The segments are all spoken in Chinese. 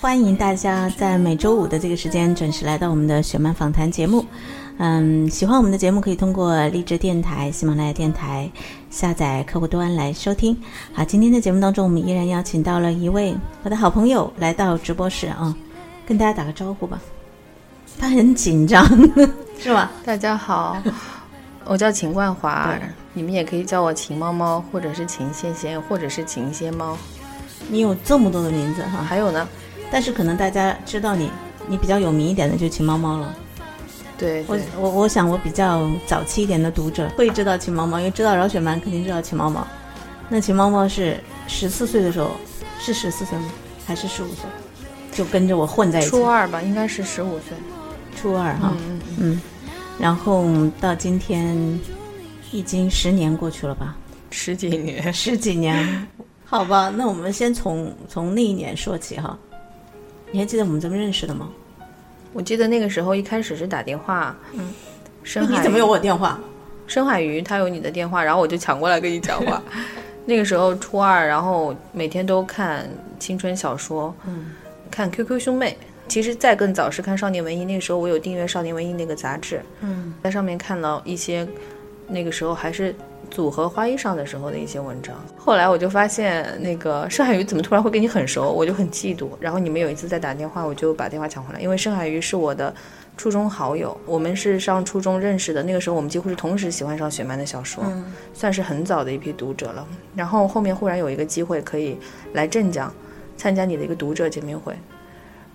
欢迎大家在每周五的这个时间准时来到我们的雪漫访谈节目。嗯，喜欢我们的节目可以通过荔枝电台、喜马拉雅电台下载客户端来收听。好，今天的节目当中，我们依然邀请到了一位我的好朋友来到直播室啊，跟大家打个招呼吧。他很紧张，是吧？大家好，我叫秦冠华，你们也可以叫我秦猫猫，或者是秦仙仙，或者是秦仙猫。你有这么多的名字哈，还有呢，但是可能大家知道你，你比较有名一点的就秦猫猫了。我对我我我想我比较早期一点的读者会知道秦猫猫，因为知道饶雪漫肯定知道秦猫猫。那秦猫猫是十四岁的时候，是十四岁吗？还是十五岁？就跟着我混在一起。初二吧，应该是十五岁。初二哈，嗯嗯嗯，然后到今天已经十年过去了吧？十几年。十几年，好吧，那我们先从从那一年说起哈。你还记得我们怎么认识的吗？我记得那个时候一开始是打电话，嗯，深海你怎么有我电话？深海鱼他有你的电话，然后我就抢过来跟你讲话。那个时候初二，然后每天都看青春小说，嗯，看 QQ 兄妹。其实再更早是看少年文艺，那个时候我有订阅少年文艺那个杂志，嗯，在上面看到一些那个时候还是组合花衣裳的时候的一些文章。后来我就发现那个深海鱼怎么突然会跟你很熟，我就很嫉妒。然后你们有一次在打电话，我就把电话抢回来，因为深海鱼是我的初中好友，我们是上初中认识的。那个时候我们几乎是同时喜欢上雪漫的小说，算是很早的一批读者了。然后后面忽然有一个机会可以来镇江参加你的一个读者见面会。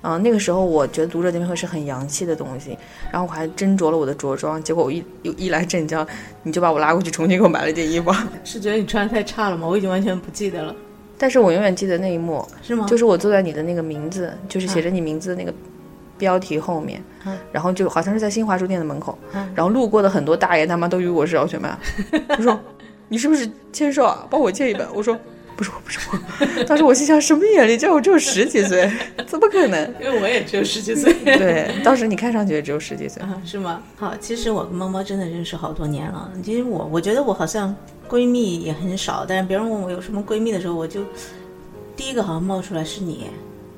嗯、那个时候我觉得读者见面会是很洋气的东西，然后我还斟酌了我的着装，结果我一一来镇江，你就把我拉过去重新给我买了一件衣服。是觉得你穿的太差了吗？我已经完全不记得了，但是我永远记得那一幕，是吗？就是我坐在你的那个名字，就是写着你名字的那个标题后面，嗯然后就好像是在新华书店的门口，嗯然后路过的很多大爷大妈都以为我是饶雪漫，我说你是不是签售啊？帮我借一本。我说不是我，不是我。当时我心想什么眼力见，我只有十几岁，怎么可能？因为我也只有十几岁。对，当时你看上去也只有十几岁。啊，是吗？好，其实我跟猫猫真的认识好多年了。其实我我觉得我好像闺蜜也很少，但是别人问我有什么闺蜜的时候，我就第一个好像冒出来是你。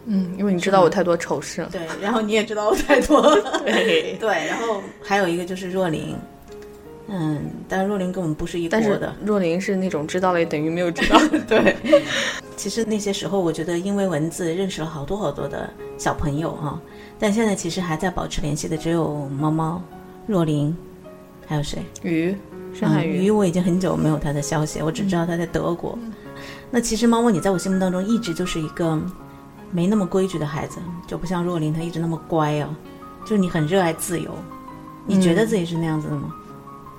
嗯，因为你知道我太多丑事了。对，然后你也知道我太多。对对，然后还有一个就是若琳，嗯，但是若琳跟我们不是一国的。若琳是那种知道了也等于没有知道。对，其实那些时候，我觉得因为文字认识了好多好多的小朋友哈、但现在其实还在保持联系的只有猫猫、若琳，还有谁？鱼，深海嗯鱼。鱼我已经很久没有他的消息，我只知道他在德国。那其实猫猫，你在我心目当中一直就是一个没那么规矩的孩子，就不像若琳，她一直那么乖啊，就是你很热爱自由。你觉得自己是那样子的吗？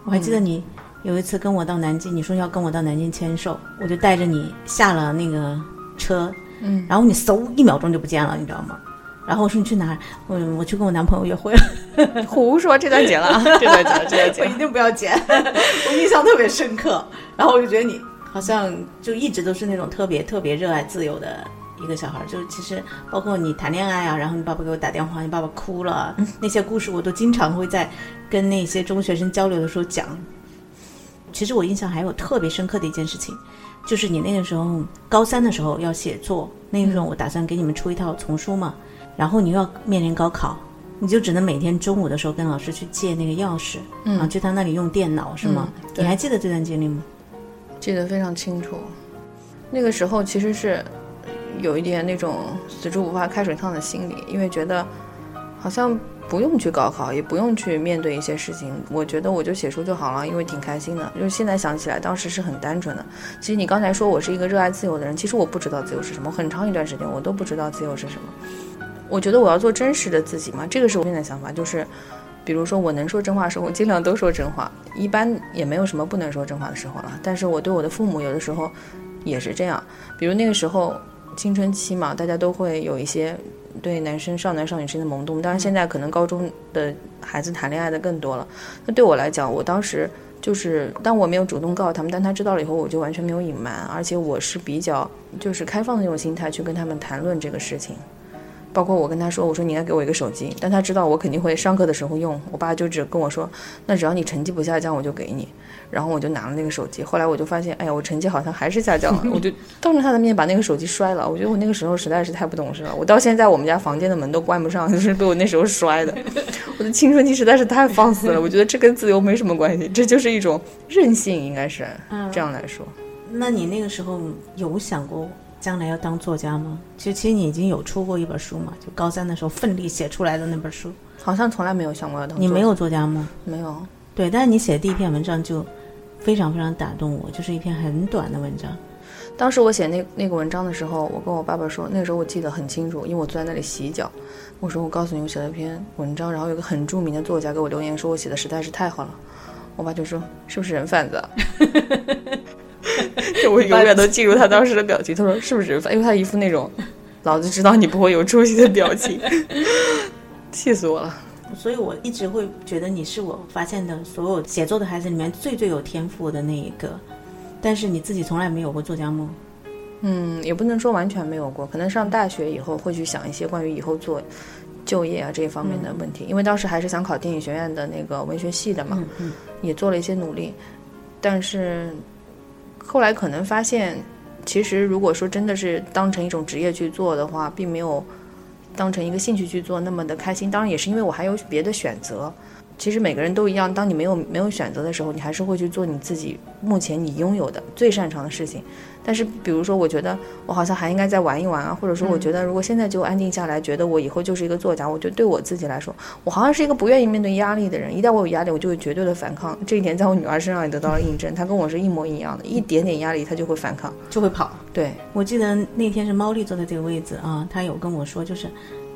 我还记得你有一次跟我到南京，你说要跟我到南京签售，我就带着你下了那个车，嗯，然后你嗖一秒钟就不见了，你知道吗？然后我说你去哪儿？我我去跟我男朋友约会了。胡说，这段剪了啊，这段剪了，这段剪了。一定不要剪，我印象特别深刻。然后我就觉得你好像就一直都是那种特别特别热爱自由的一个小孩就是其实包括你谈恋爱啊，然后你爸爸给我打电话，你爸爸哭了，那些故事我都经常会在跟那些中学生交流的时候讲。其实我印象还有特别深刻的一件事情，就是你那个时候高三的时候要写作，那个时候我打算给你们出一套丛书嘛，然后你又要面临高考，你就只能每天中午的时候跟老师去借那个钥匙，嗯啊，去他那里用电脑是吗？嗯你还记得这段经历吗？记得非常清楚。那个时候其实是有一点那种死猪不怕开水烫的心理，因为觉得好像不用去高考，也不用去面对一些事情。我觉得我就写书就好了，因为挺开心的。就是现在想起来，当时是很单纯的。其实你刚才说我是一个热爱自由的人，其实我不知道自由是什么，很长一段时间我都不知道自由是什么。我觉得我要做真实的自己嘛，这个是我现在想法，就是，比如说我能说真话的时候，我尽量都说真话，一般也没有什么不能说真话的时候了。但是我对我的父母有的时候也是这样，比如那个时候青春期嘛，大家都会有一些。对男生少男少女之间的萌动，当然现在可能高中的孩子谈恋爱的更多了。那对我来讲，我当时就是，但我没有主动告诉他们，但他知道了以后，我就完全没有隐瞒，而且我是比较就是开放的那种心态去跟他们谈论这个事情。包括我跟他说，我说你应该给我一个手机，但他知道我肯定会上课的时候用。我爸就只跟我说，那只要你成绩不下降，我就给你。然后我就拿了那个手机，后来我就发现，哎呀，我成绩好像还是下降了，我就当着他的面把那个手机摔了。我觉得我那个时候实在是太不懂事了，我到现在我们家房间的门都关不上，就是被我那时候摔的。我的青春期实在是太放肆了，我觉得这跟自由没什么关系，这就是一种任性，应该是这样来说。那你那个时候有想过将来要当作家吗？其实，其实你已经有出过一本书嘛，就高三的时候奋力写出来的那本书，好像从来没有想过要当。你没有作家吗？没有。对，但是你写的第一篇文章就。非常非常打动我，就是一篇很短的文章。当时我写那那个文章的时候，我跟我爸爸说，那个时候我记得很清楚，因为我坐在那里洗脚。我说：“我告诉你，我写了一篇文章，然后有个很著名的作家给我留言，说我写的实在是太好了。”我爸就说：“是不是人贩子？” 就我永远都 记住他当时的表情。他说：“是不是？”因为他一副那种老子知道你不会有出息的表情，气死我了。所以我一直会觉得你是我发现的所有写作的孩子里面最最有天赋的那一个，但是你自己从来没有过作家梦。嗯，也不能说完全没有过，可能上大学以后会去想一些关于以后做就业啊这一方面的问题，因为当时还是想考电影学院的那个文学系的嘛，也做了一些努力，但是后来可能发现，其实如果说真的是当成一种职业去做的话，并没有。当成一个兴趣去做，那么的开心，当然也是因为我还有别的选择。其实每个人都一样，当你没有没有选择的时候，你还是会去做你自己目前你拥有的最擅长的事情。但是，比如说，我觉得我好像还应该再玩一玩啊，或者说，我觉得如果现在就安定下来，觉得我以后就是一个作家，我觉得对我自己来说，我好像是一个不愿意面对压力的人。一旦我有压力，我就会绝对的反抗。这一点在我女儿身上也得到了印证，她跟我是一模一样的，一点点压力她就会反抗，就会跑。对，我记得那天是猫丽坐在这个位置啊，她有跟我说，就是。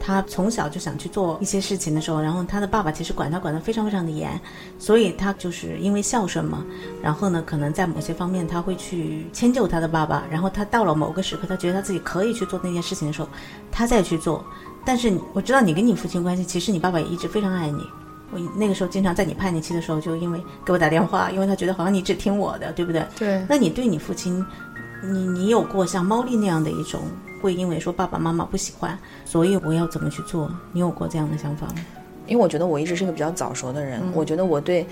他从小就想去做一些事情的时候，然后他的爸爸其实管他管得非常非常的严，所以他就是因为孝顺嘛，然后呢，可能在某些方面他会去迁就他的爸爸，然后他到了某个时刻，他觉得他自己可以去做那件事情的时候，他再去做。但是我知道你跟你父亲关系，其实你爸爸也一直非常爱你。我那个时候经常在你叛逆期的时候，就因为给我打电话，因为他觉得好像你只听我的，对不对？对。那你对你父亲，你你有过像猫丽那样的一种？会因为说爸爸妈妈不喜欢，所以我要怎么去做？你有过这样的想法吗？因为我觉得我一直是个比较早熟的人，我觉得我对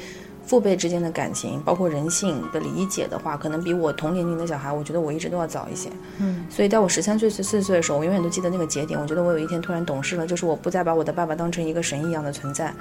父辈之间的感情，包括人性的理解的话，可能比我同年龄的小孩，我觉得我一直都要早一些。嗯，所以在我十三岁、十四岁的时候，我永远都记得那个节点。我觉得我有一天突然懂事了，就是我不再把我的爸爸当成一个神一样的存在。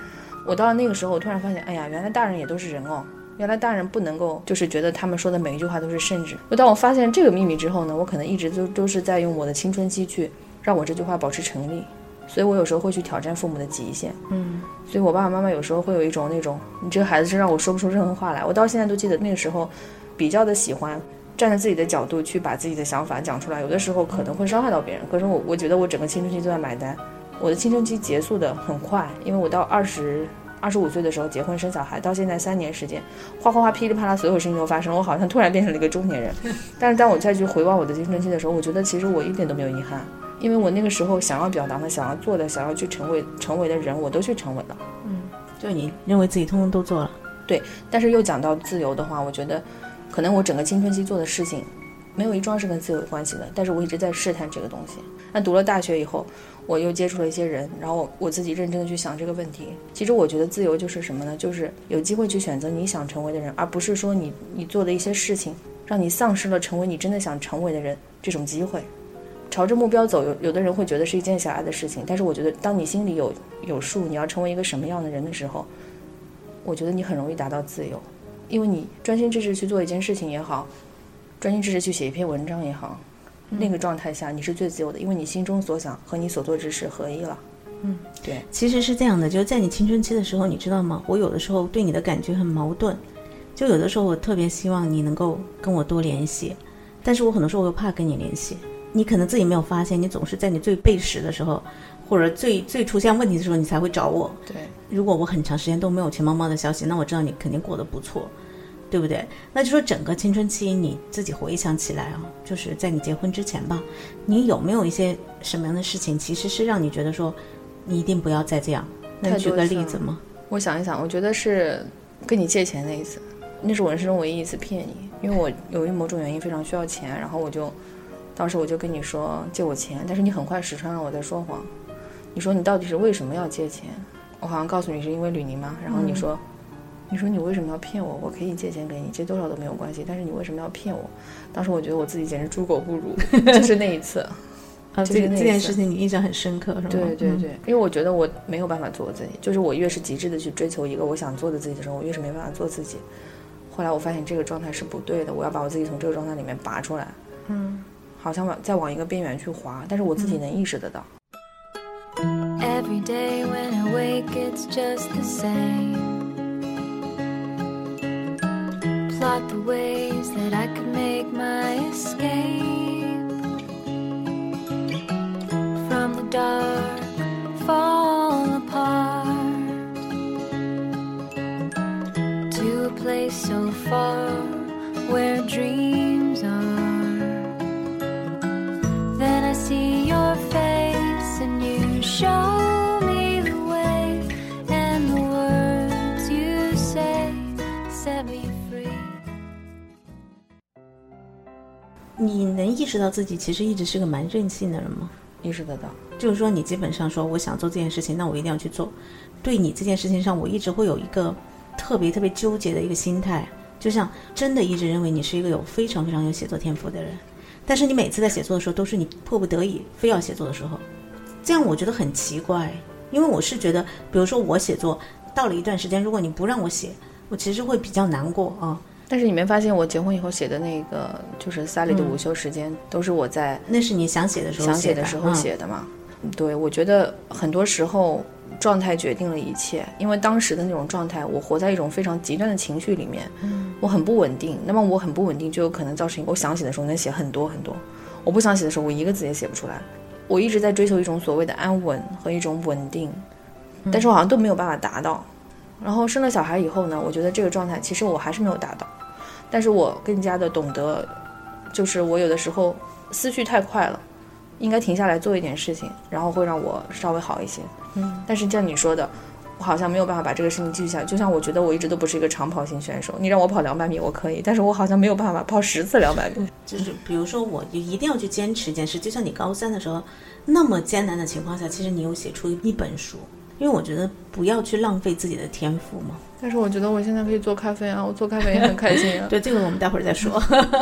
我到了那个时候，我突然发现，哎呀，原来大人也都是人哦。原来大人不能够，就是觉得他们说的每一句话都是圣旨。就当我发现这个秘密之后呢，我可能一直都都是在用我的青春期去让我这句话保持成立。所以我有时候会去挑战父母的极限。嗯，所以我爸爸妈妈有时候会有一种那种，你这个孩子是让我说不出任何话来。我到现在都记得那个时候，比较的喜欢站在自己的角度去把自己的想法讲出来。有的时候可能会伤害到别人，可是我我觉得我整个青春期都在买单。我的青春期结束的很快，因为我到二十。二十五岁的时候结婚生小孩，到现在三年时间，哗哗哗噼里啪啦，所有事情都发生，我好像突然变成了一个中年人。但是当我再去回望我的青春期的时候，我觉得其实我一点都没有遗憾，因为我那个时候想要表达的、想要做的、想要去成为成为的人，我都去成为了。嗯，就你认为自己通通都做了。对，但是又讲到自由的话，我觉得可能我整个青春期做的事情，没有一桩是跟自由有关系的。但是我一直在试探这个东西。那读了大学以后。我又接触了一些人，然后我自己认真的去想这个问题。其实我觉得自由就是什么呢？就是有机会去选择你想成为的人，而不是说你你做的一些事情让你丧失了成为你真的想成为的人这种机会。朝着目标走，有有的人会觉得是一件小爱的事情，但是我觉得当你心里有有数，你要成为一个什么样的人的时候，我觉得你很容易达到自由，因为你专心致志去做一件事情也好，专心致志去写一篇文章也好。那个状态下，你是最自由的，因为你心中所想和你所做之事合一了。嗯，对，其实是这样的，就是在你青春期的时候，你知道吗？我有的时候对你的感觉很矛盾，就有的时候我特别希望你能够跟我多联系，但是我很多时候我又怕跟你联系。你可能自己没有发现，你总是在你最背时的时候，或者最最出现问题的时候，你才会找我。对，如果我很长时间都没有钱猫猫的消息，那我知道你肯定过得不错，对不对？那就说整个青春期你自己回想起来啊，就是在你结婚之前吧，你有没有一些什么样的事情，其实是让你觉得说，你一定不要再这样？能举个例子吗？我想一想，我觉得是跟你借钱那一次，那是我人生中唯一一次骗你，因为我由于某种原因非常需要钱，然后我就。当时我就跟你说借我钱，但是你很快识穿了我在说谎。你说你到底是为什么要借钱？我好像告诉你是因为吕宁吗。然后你说，你说你为什么要骗我？我可以借钱给你，借多少都没有关系。但是你为什么要骗我？当时我觉得我自己简直猪狗不如。就是那一次，啊，这这件事情你印象很深刻是吗？对对对，因为我觉得我没有办法做我自己。就是我越是极致的去追求一个我想做的自己的时候，我越是没办法做自己。后来我发现这个状态是不对的，我要把我自己从这个状态里面拔出来。嗯。好像往再往一个边缘去滑，但是我自己能意识得到。Every day when I wake, it's just the same. Plot the ways that I could make my escape 识到自己其实一直是个蛮任性的人吗？意识得到，就是说你基本上说我想做这件事情，那我一定要去做。对你这件事情上，我一直会有一个特别特别纠结的一个心态，就像真的一直认为你是一个有非常非常有写作天赋的人。但是你每次在写作的时候，都是你迫不得已非要写作的时候，这样我觉得很奇怪。因为我是觉得，比如说我写作到了一段时间，如果你不让我写，我其实会比较难过啊。但是你没发现我结婚以后写的那个，就是萨利的午休时间，都是我在那是你想写的时候想写的时候写的嘛？对，我觉得很多时候。状态决定了一切，因为当时的那种状态，我活在一种非常极端的情绪里面，我很不稳定。那么我很不稳定，就有可能造成我想写的时候能写很多很多，我不想写的时候，我一个字也写不出来。我一直在追求一种所谓的安稳和一种稳定，但是我好像都没有办法达到。然后生了小孩以后呢，我觉得这个状态其实我还是没有达到，但是我更加的懂得，就是我有的时候思绪太快了。应该停下来做一点事情，然后会让我稍微好一些。嗯，但是像你说的，我好像没有办法把这个事情继续下去。就像我觉得我一直都不是一个长跑型选手，你让我跑两百米我可以，但是我好像没有办法跑十次两百米。就是比如说，我就一定要去坚持一件事。就像你高三的时候，那么艰难的情况下，其实你有写出一本书。因为我觉得不要去浪费自己的天赋嘛。但是我觉得我现在可以做咖啡啊，我做咖啡也很开心啊。对，这个我们待会儿再说。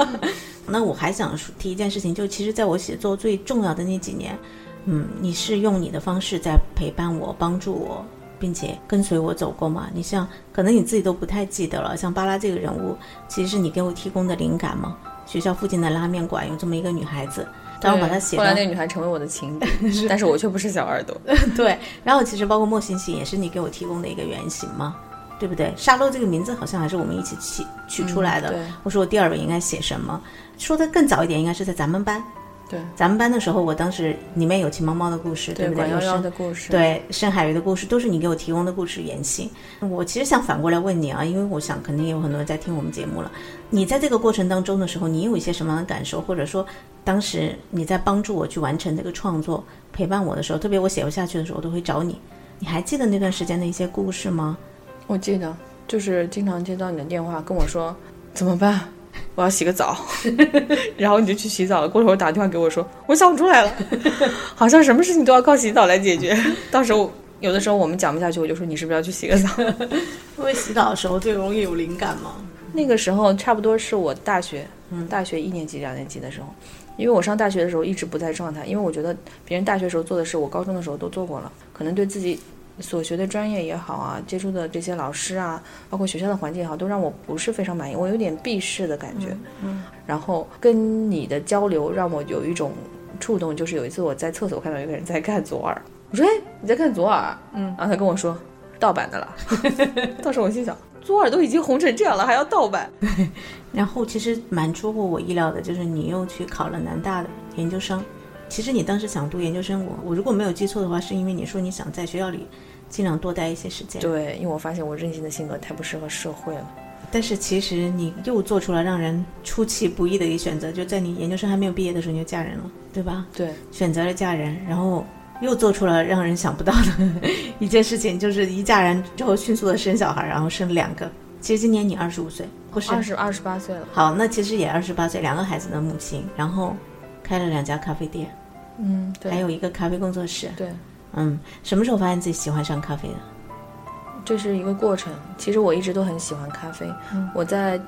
那我还想提一件事情，就其实在我写作最重要的那几年，嗯，你是用你的方式在陪伴我、帮助我，并且跟随我走过嘛？你像可能你自己都不太记得了，像巴拉这个人物，其实是你给我提供的灵感嘛？学校附近的拉面馆有这么一个女孩子。然后把它写。后来那个女孩成为我的情敌，但是我却不是小耳朵。对，然后其实包括莫星星也是你给我提供的一个原型嘛，对不对？沙漏这个名字好像还是我们一起起取出来的。我说我第二本应该写什么？说的更早一点，应该是在咱们班。对，咱们班的时候，我当时里面有秦猫猫的故事，对不对？有生的故事，对深海鱼的故事，都是你给我提供的故事原型。我其实想反过来问你啊，因为我想肯定也有很多人在听我们节目了。你在这个过程当中的时候，你有一些什么样的感受？或者说，当时你在帮助我去完成这个创作，陪伴我的时候，特别我写不下去的时候，我都会找你。你还记得那段时间的一些故事吗？我记得，就是经常接到你的电话，跟我说怎么办。我要洗个澡，然后你就去洗澡了。过会儿打电话给我说，我想出来了，好像什么事情都要靠洗澡来解决。到时候有的时候我们讲不下去，我就说你是不是要去洗个澡？因为洗澡的时候最容易有灵感嘛。那个时候差不多是我大学，嗯，大学一年级、两年级的时候，因为我上大学的时候一直不在状态，因为我觉得别人大学时候做的事，我高中的时候都做过了，可能对自己。所学的专业也好啊，接触的这些老师啊，包括学校的环境也好，都让我不是非常满意，我有点避世的感觉。嗯，然后跟你的交流让我有一种触动，就是有一次我在厕所看到一个人在看左耳，我说：“哎，你在看左耳？”嗯，然后他跟我说：“盗版的了。”当时我心想，左耳都已经红成这样了，还要盗版？然后其实蛮出乎我意料的，就是你又去考了南大的研究生。其实你当时想读研究生，我我如果没有记错的话，是因为你说你想在学校里尽量多待一些时间。对，因为我发现我任性的性格太不适合社会了。但是其实你又做出了让人出其不意的一个选择，就在你研究生还没有毕业的时候你就嫁人了，对吧？对，选择了嫁人，然后又做出了让人想不到的 一件事情，就是一嫁人之后迅速的生小孩，然后生了两个。其实今年你二十五岁，不是二十二十八岁了。好，那其实也二十八岁，两个孩子的母亲，然后开了两家咖啡店，嗯，对，还有一个咖啡工作室。对，嗯，什么时候发现自己喜欢上咖啡的？这是一个过程。其实我一直都很喜欢咖啡。我在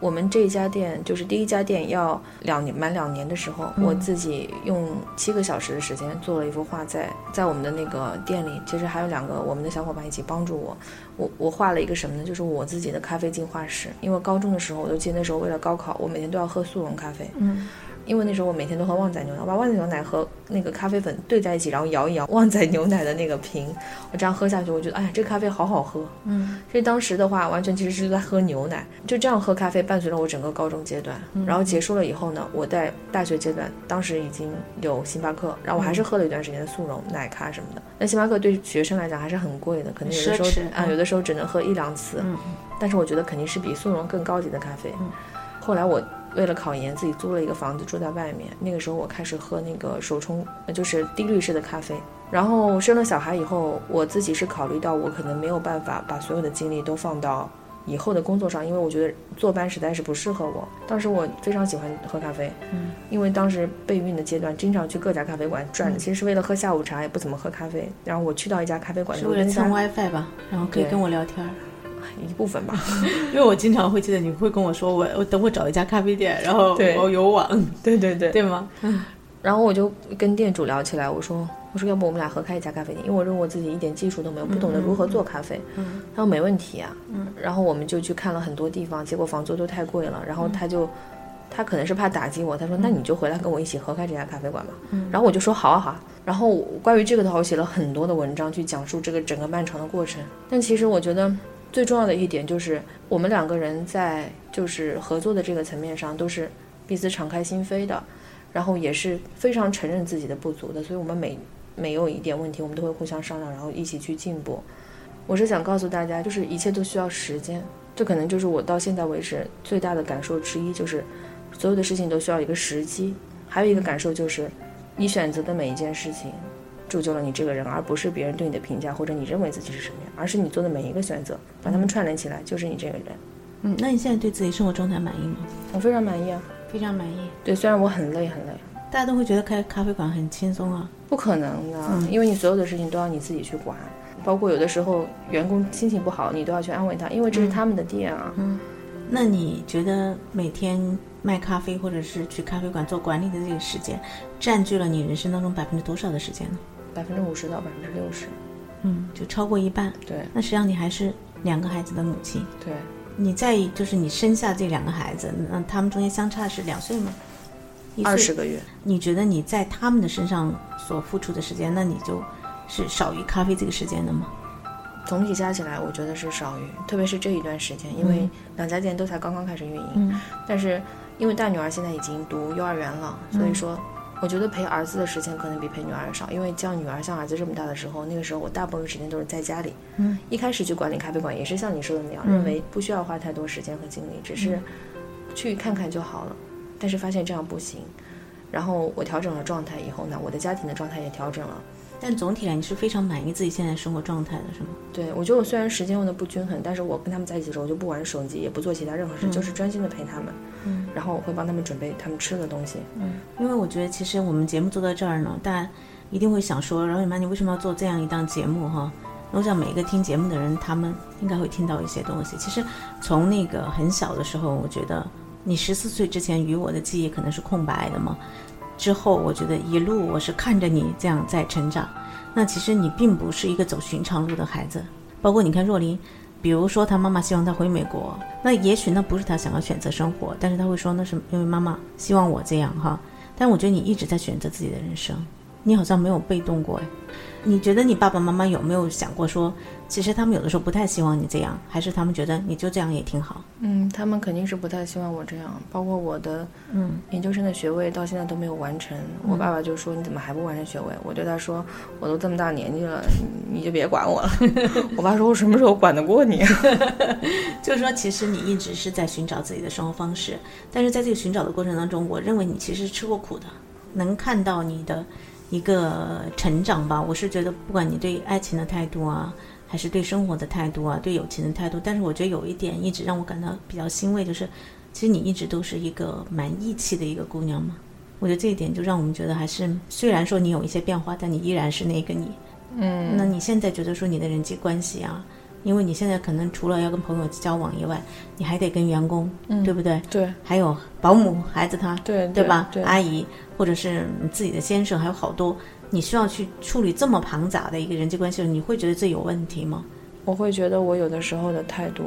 我们这一家店，就是第一家店要两年满两年的时候，我自己用七个小时的时间做了一幅画，在在我们的那个店里。其实还有两个我们的小伙伴一起帮助我。我我画了一个什么呢？就是我自己的咖啡进化史。因为高中的时候，我就记得那时候为了高考，我每天都要喝速溶咖啡。嗯。因为那时候我每天都喝旺仔牛奶，我把旺仔牛奶和那个咖啡粉兑在一起，然后摇一摇旺仔牛奶的那个瓶，我这样喝下去，我觉得哎呀，这咖啡好好喝。嗯，所以当时的话，完全其实是在喝牛奶，就这样喝咖啡伴随了我整个高中阶段。然后结束了以后呢，我在大学阶段，当时已经有星巴克，然后我还是喝了一段时间的速溶奶咖什么的。那星巴克对学生来讲还是很贵的，可能有的时候啊，有的时候只能喝一两次。嗯，但是我觉得肯定是比速溶更高级的咖啡。后来我。为了考研，自己租了一个房子住在外面。那个时候我开始喝那个手冲，就是低滤式的咖啡。然后生了小孩以后，我自己是考虑到我可能没有办法把所有的精力都放到以后的工作上，因为我觉得坐班实在是不适合我。当时我非常喜欢喝咖啡，嗯，因为当时备孕的阶段，经常去各家咖啡馆转，其实是为了喝下午茶，也不怎么喝咖啡。然后我去到一家咖啡馆，是为了蹭 WiFi 吧，然后可以跟我聊天。一部分吧，因为我经常会记得你会跟我说，我我等我找一家咖啡店，然后我有网，对对对，对吗？然后我就跟店主聊起来，我说我说要不我们俩合开一家咖啡店，因为我认为我自己一点技术都没有，不懂得如何做咖啡。嗯，他说没问题啊。嗯，然后我们就去看了很多地方，结果房租都太贵了。然后他就他可能是怕打击我，他说那你就回来跟我一起合开这家咖啡馆吧。嗯，然后我就说好啊好啊。然后关于这个的话，我写了很多的文章去讲述这个整个漫长的过程。但其实我觉得。最重要的一点就是，我们两个人在就是合作的这个层面上都是彼此敞开心扉的，然后也是非常承认自己的不足的，所以我们每每有一点问题，我们都会互相商量，然后一起去进步。我是想告诉大家，就是一切都需要时间，这可能就是我到现在为止最大的感受之一，就是所有的事情都需要一个时机。还有一个感受就是，你选择的每一件事情。铸就了你这个人，而不是别人对你的评价，或者你认为自己是什么样，而是你做的每一个选择，把它们串联起来，就是你这个人。嗯，那你现在对自己生活状态满意吗？我非常满意啊，非常满意。对，虽然我很累很累，大家都会觉得开咖啡馆很轻松啊，不可能的，嗯因为你所有的事情都要你自己去管，包括有的时候员工心情不好，你都要去安慰他，因为这是他们的店啊。嗯，那你觉得每天卖咖啡或者是去咖啡馆做管理的这个时间，占据了你人生当中百分之多少的时间呢？百分之五十到百分之六十，嗯，就超过一半。对，那实际上你还是两个孩子的母亲。对，你在就是你生下这两个孩子，那他们中间相差是两岁吗？二十个月。你觉得你在他们的身上所付出的时间，那你就是少于咖啡这个时间的吗？总体加起来，我觉得是少于，特别是这一段时间，因为两家店都才刚刚开始运营。嗯。但是因为大女儿现在已经读幼儿园了，所以说。我觉得陪儿子的时间可能比陪女儿少，因为像女儿像儿子这么大的时候，那个时候我大部分时间都是在家里。嗯，一开始去管理咖啡馆也是像你说的那样，认为不需要花太多时间和精力，只是去看看就好了。但是发现这样不行，然后我调整了状态以后呢，我的家庭的状态也调整了。但总体来，你是非常满意自己现在生活状态的，是吗？对，我觉得我虽然时间用的不均衡，但是我跟他们在一起的时候，我就不玩手机，也不做其他任何事，就是专心的陪他们。嗯，然后我会帮他们准备他们吃的东西。嗯，因为我觉得其实我们节目做到这儿呢，大家一定会想说，然后妈，你为什么要做这样一档节目哈？我想每一个听节目的人，他们应该会听到一些东西。其实从那个很小的时候，我觉得你十四岁之前与我的记忆可能是空白的嘛。之后，我觉得一路我是看着你这样在成长。那其实你并不是一个走寻常路的孩子，包括你看若琳，比如说她妈妈希望她回美国，那也许那不是她想要选择生活，但是她会说那是因为妈妈希望我这样哈。但我觉得你一直在选择自己的人生，你好像没有被动过哎。你觉得你爸爸妈妈有没有想过说，其实他们有的时候不太希望你这样，还是他们觉得你就这样也挺好？嗯，他们肯定是不太希望我这样，包括我的嗯研究生的学位到现在都没有完成。我爸爸就说：“你怎么还不完成学位？”我对他说：“我都这么大年纪了，你你就别管我了。”我爸说：“我什么时候管得过你？” 就是说，其实你一直是在寻找自己的生活方式，但是在这个寻找的过程当中，我认为你其实吃过苦的，能看到你的一个成长吧。我是觉得，不管你对爱情的态度啊，还是对生活的态度啊，对友情的态度，但是我觉得有一点一直让我感到比较欣慰，就是其实你一直都是一个蛮义气的一个姑娘嘛。我觉得这一点就让我们觉得，还是虽然说你有一些变化，但你依然是那个你。嗯，那你现在觉得说你的人际关系啊，因为你现在可能除了要跟朋友交往以外，你还得跟员工，嗯对不对？对还有保姆、孩子他，对对吧？对，阿姨或者是你自己的先生，还有好多你需要去处理这么庞杂的一个人际关系，你会觉得自己有问题吗？我会觉得我有的时候的态度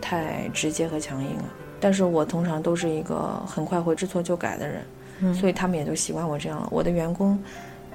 太直接和强硬了，但是我通常都是一个很快会知错就改的人，嗯所以他们也就习惯我这样了。我的员工，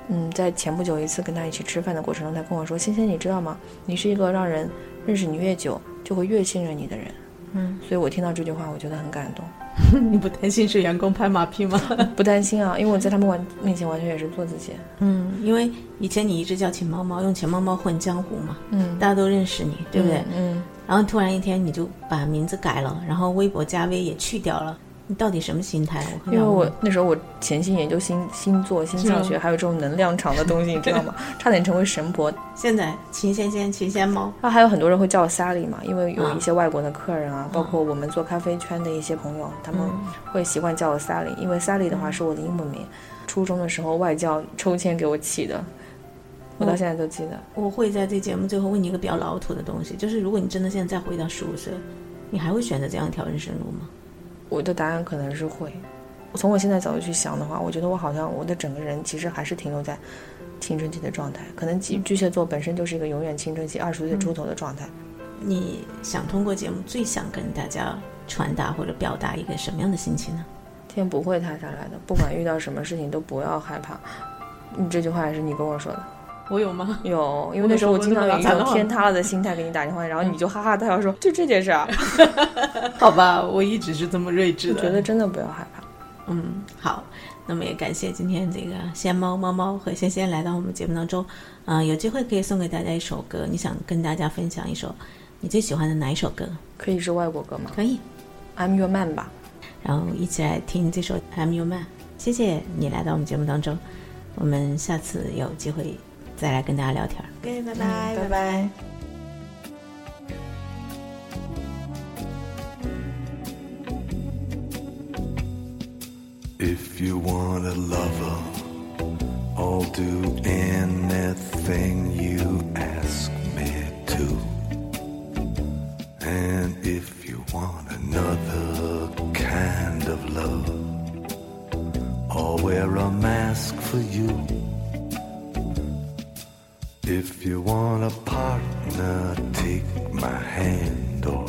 嗯，在前不久一次跟他一起吃饭的过程中，他跟我说：“欣欣，你知道吗？你是一个让人认识你越久就会越信任你的人。”嗯，所以我听到这句话，我觉得很感动，你不担心是员工拍马屁吗？不担心啊，因为我在他们完面前完全也是做自己。嗯，因为以前你一直叫秦猫猫，用秦猫猫混江湖嘛，嗯，大家都认识你，对不对？嗯，然后突然一天你就把名字改了，然后微博加微也去掉了，你到底什么心态？因为我那时候我潜心研究星星座、星象学，还有这种能量场的东西，你知道吗？差点成为神婆。现在秦仙仙、秦仙猫，啊，还有很多人会叫我 Sally 嘛，因为有啊一些外国的客人啊，包括我们做咖啡圈的一些朋友，他们嗯会习惯叫我 Sally，因为 Sally 的话是我的英文名，初中的时候外教抽签给我起的，我到现在都记得。我会在这节目最后问你一个比较老土的东西，就是如果你真的现在再回到十五岁，你还会选择这样一条人生路吗？我的答案可能是会。从我现在角度去想的话，我觉得我好像我的整个人其实还是停留在青春期的状态，可能巨巨蟹座本身就是一个永远青春期二十岁出头的状态。你想通过节目最想跟大家传达或者表达一个什么样的心情呢？天不会塌下来的，不管遇到什么事情都不要害怕。你这句话也是你跟我说的。我有吗？有，因为那时候我经常有一种天塌了的心态给你打电话，然后你就哈哈大笑说就这件事啊，好吧，我一直是这么睿智我觉得真的不要害怕。嗯，好，那么也感谢今天这个仙猫猫猫和仙仙来到我们节目当中，嗯、有机会可以送给大家一首歌，你想跟大家分享一首你最喜欢的哪一首歌？可以是外国歌吗可以，？I'm your man 吧。然后一起来听这首《I'm Your Man》。谢谢你来到我们节目当中，我们下次有机会再来跟大家聊天。OK，拜拜，拜拜。 If you want a lover, I'll do anything you ask me to. And if you want another kind of love, I'll wear a mask for you. If you want a partner, take my hand, or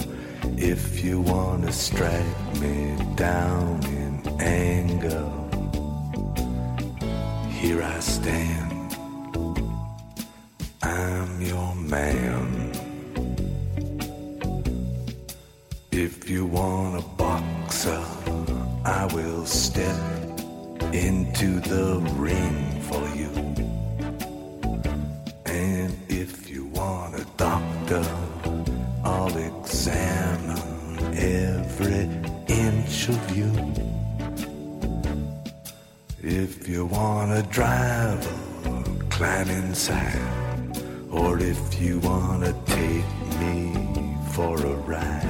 if you want to strike me down in anger, here I stand. I'm your man. If you want a boxer, I will step into the ring for you. Doctor, I'll examine every inch of you. If you want a driver, climb inside. Or if you want to take me for a ride,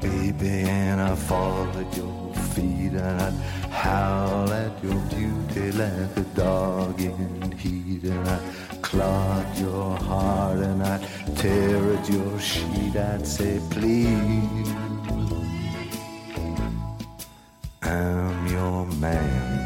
baby, and I'd fall at your feet, and I'd howl at your beauty like a dog in heat, and I'd clog your heart, and I'd tear at your sheet. I'd say, please, I'm your man.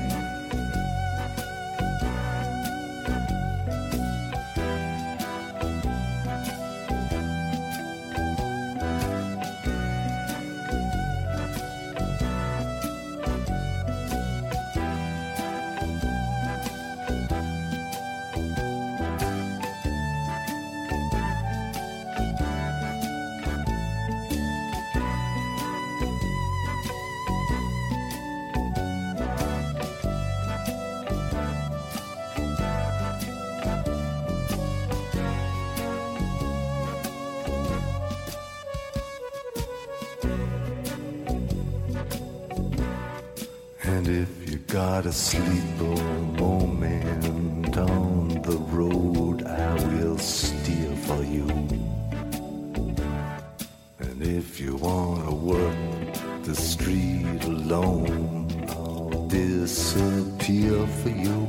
Got a moment on the road, I will steer for you. And if you wanna work the street alone, I'll disappear for you.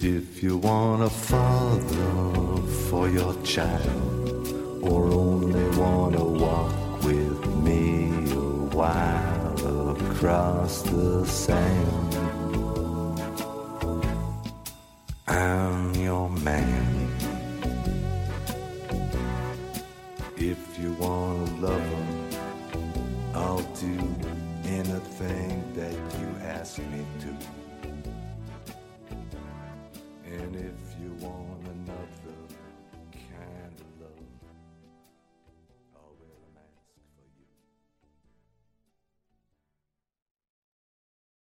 If you want a father for your child, or only wanna walk with me a while across the sand, I'm your man. If you wanna love him, I'll do anything that you ask me to. And if you want another kind of love,